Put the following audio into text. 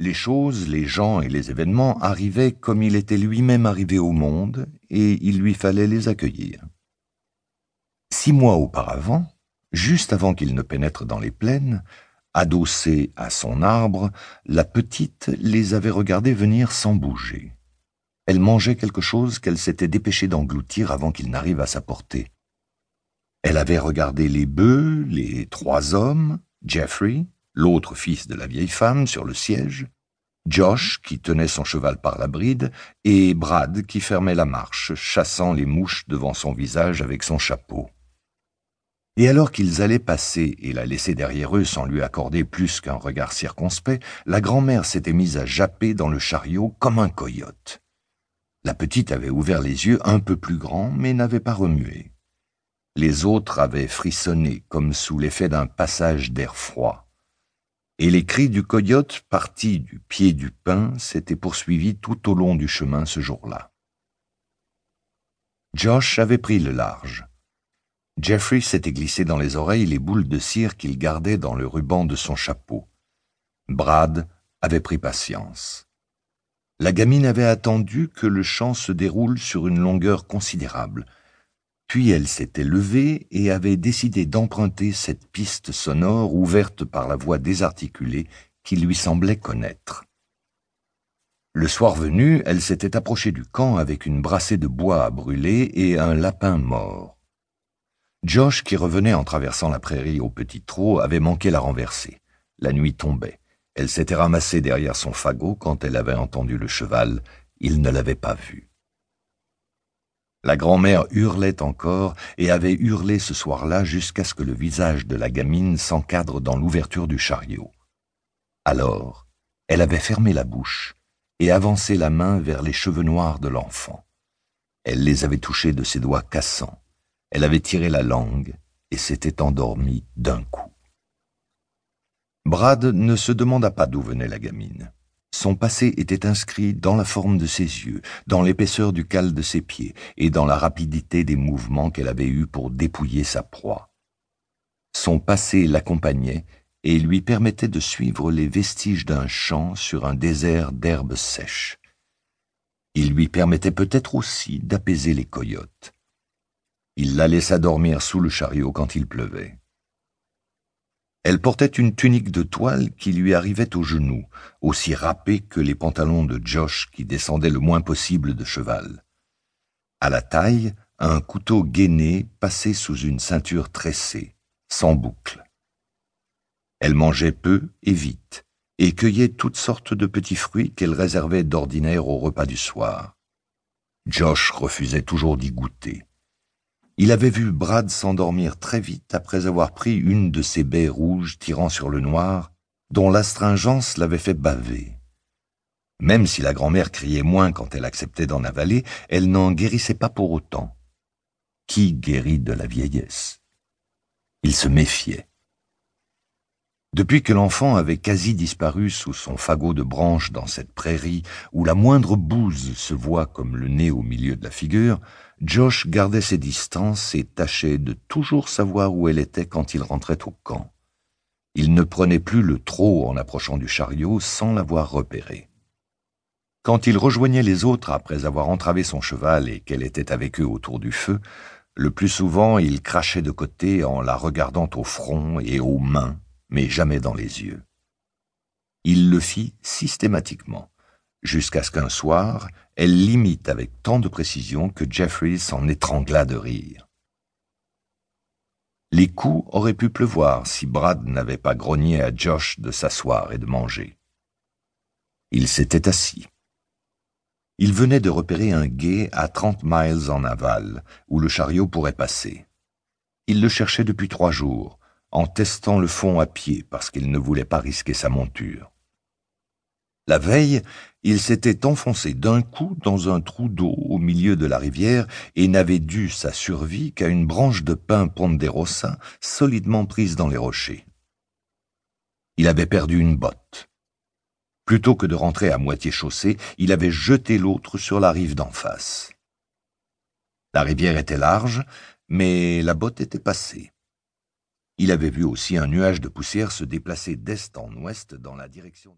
Les choses, les gens et les événements arrivaient comme il était lui-même arrivé au monde, et il lui fallait les accueillir. Six mois auparavant, juste avant qu'il ne pénètre dans les plaines, adossée à son arbre, la petite les avait regardés venir sans bouger. Elle mangeait quelque chose qu'elle s'était dépêchée d'engloutir avant qu'il n'arrive à sa portée. Elle avait regardé les bœufs, les trois hommes, Jeffrey, l'autre fils de la vieille femme, sur le siège, Josh, qui tenait son cheval par la bride, et Brad, qui fermait la marche, chassant les mouches devant son visage avec son chapeau. Et alors qu'ils allaient passer et la laisser derrière eux sans lui accorder plus qu'un regard circonspect, la grand-mère s'était mise à japper dans le chariot comme un coyote. La petite avait ouvert les yeux un peu plus grands, mais n'avait pas remué. Les autres avaient frissonné comme sous l'effet d'un passage d'air froid. Et les cris du coyote partis du pied du pin s'étaient poursuivis tout au long du chemin ce jour-là. Josh avait pris le large. Jeffrey s'était glissé dans les oreilles les boules de cire qu'il gardait dans le ruban de son chapeau. Brad avait pris patience. La gamine avait attendu que le chant se déroule sur une longueur considérable. Puis elle s'était levée et avait décidé d'emprunter cette piste sonore ouverte par la voix désarticulée qu'il lui semblait connaître. Le soir venu, elle s'était approchée du camp avec une brassée de bois à brûler et un lapin mort. Josh, qui revenait en traversant la prairie au petit trot, avait manqué la renverser. La nuit tombait. Elle s'était ramassée derrière son fagot quand elle avait entendu le cheval. Il ne l'avait pas vu. La grand-mère hurlait encore et avait hurlé ce soir-là jusqu'à ce que le visage de la gamine s'encadre dans l'ouverture du chariot. Alors, elle avait fermé la bouche et avancé la main vers les cheveux noirs de l'enfant. Elle les avait touchés de ses doigts cassants. Elle avait tiré la langue et s'était endormie d'un coup. Brad ne se demanda pas d'où venait la gamine. Son passé était inscrit dans la forme de ses yeux, dans l'épaisseur du cal de ses pieds et dans la rapidité des mouvements qu'elle avait eus pour dépouiller sa proie. Son passé l'accompagnait et lui permettait de suivre les vestiges d'un champ sur un désert d'herbes sèches. Il lui permettait peut-être aussi d'apaiser les coyotes. Il la laissa dormir sous le chariot quand il pleuvait. Elle portait une tunique de toile qui lui arrivait aux genoux, aussi râpée que les pantalons de Josh qui descendaient le moins possible de cheval. À la taille, un couteau gainé passé sous une ceinture tressée, sans boucle. Elle mangeait peu et vite, et cueillait toutes sortes de petits fruits qu'elle réservait d'ordinaire au repas du soir. Josh refusait toujours d'y goûter. Il avait vu Brad s'endormir très vite après avoir pris une de ces baies rouges tirant sur le noir, dont l'astringence l'avait fait baver. Même si la grand-mère criait moins quand elle acceptait d'en avaler, elle n'en guérissait pas pour autant. Qui guérit de la vieillesse? Il se méfiait. Depuis que l'enfant avait quasi disparu sous son fagot de branches dans cette prairie où la moindre bouse se voit comme le nez au milieu de la figure, Josh gardait ses distances et tâchait de toujours savoir où elle était quand il rentrait au camp. Il ne prenait plus le trot en approchant du chariot sans l'avoir repéré. Quand il rejoignait les autres après avoir entravé son cheval et qu'elle était avec eux autour du feu, le plus souvent il crachait de côté en la regardant au front et aux mains mais jamais dans les yeux. Il le fit systématiquement, jusqu'à ce qu'un soir, elle l'imite avec tant de précision que Jeffrey s'en étrangla de rire. Les coups auraient pu pleuvoir si Brad n'avait pas grogné à Josh de s'asseoir et de manger. Il s'était assis. Il venait de repérer un gué à trente miles en aval, où le chariot pourrait passer. Il le cherchait depuis trois jours, en testant le fond à pied parce qu'il ne voulait pas risquer sa monture. La veille, il s'était enfoncé d'un coup dans un trou d'eau au milieu de la rivière et n'avait dû sa survie qu'à une branche de pin ponderosa solidement prise dans les rochers. Il avait perdu une botte. Plutôt que de rentrer à moitié chaussé, il avait jeté l'autre sur la rive d'en face. La rivière était large, mais la botte était passée. Il avait vu aussi un nuage de poussière se déplacer d'est en ouest dans la direction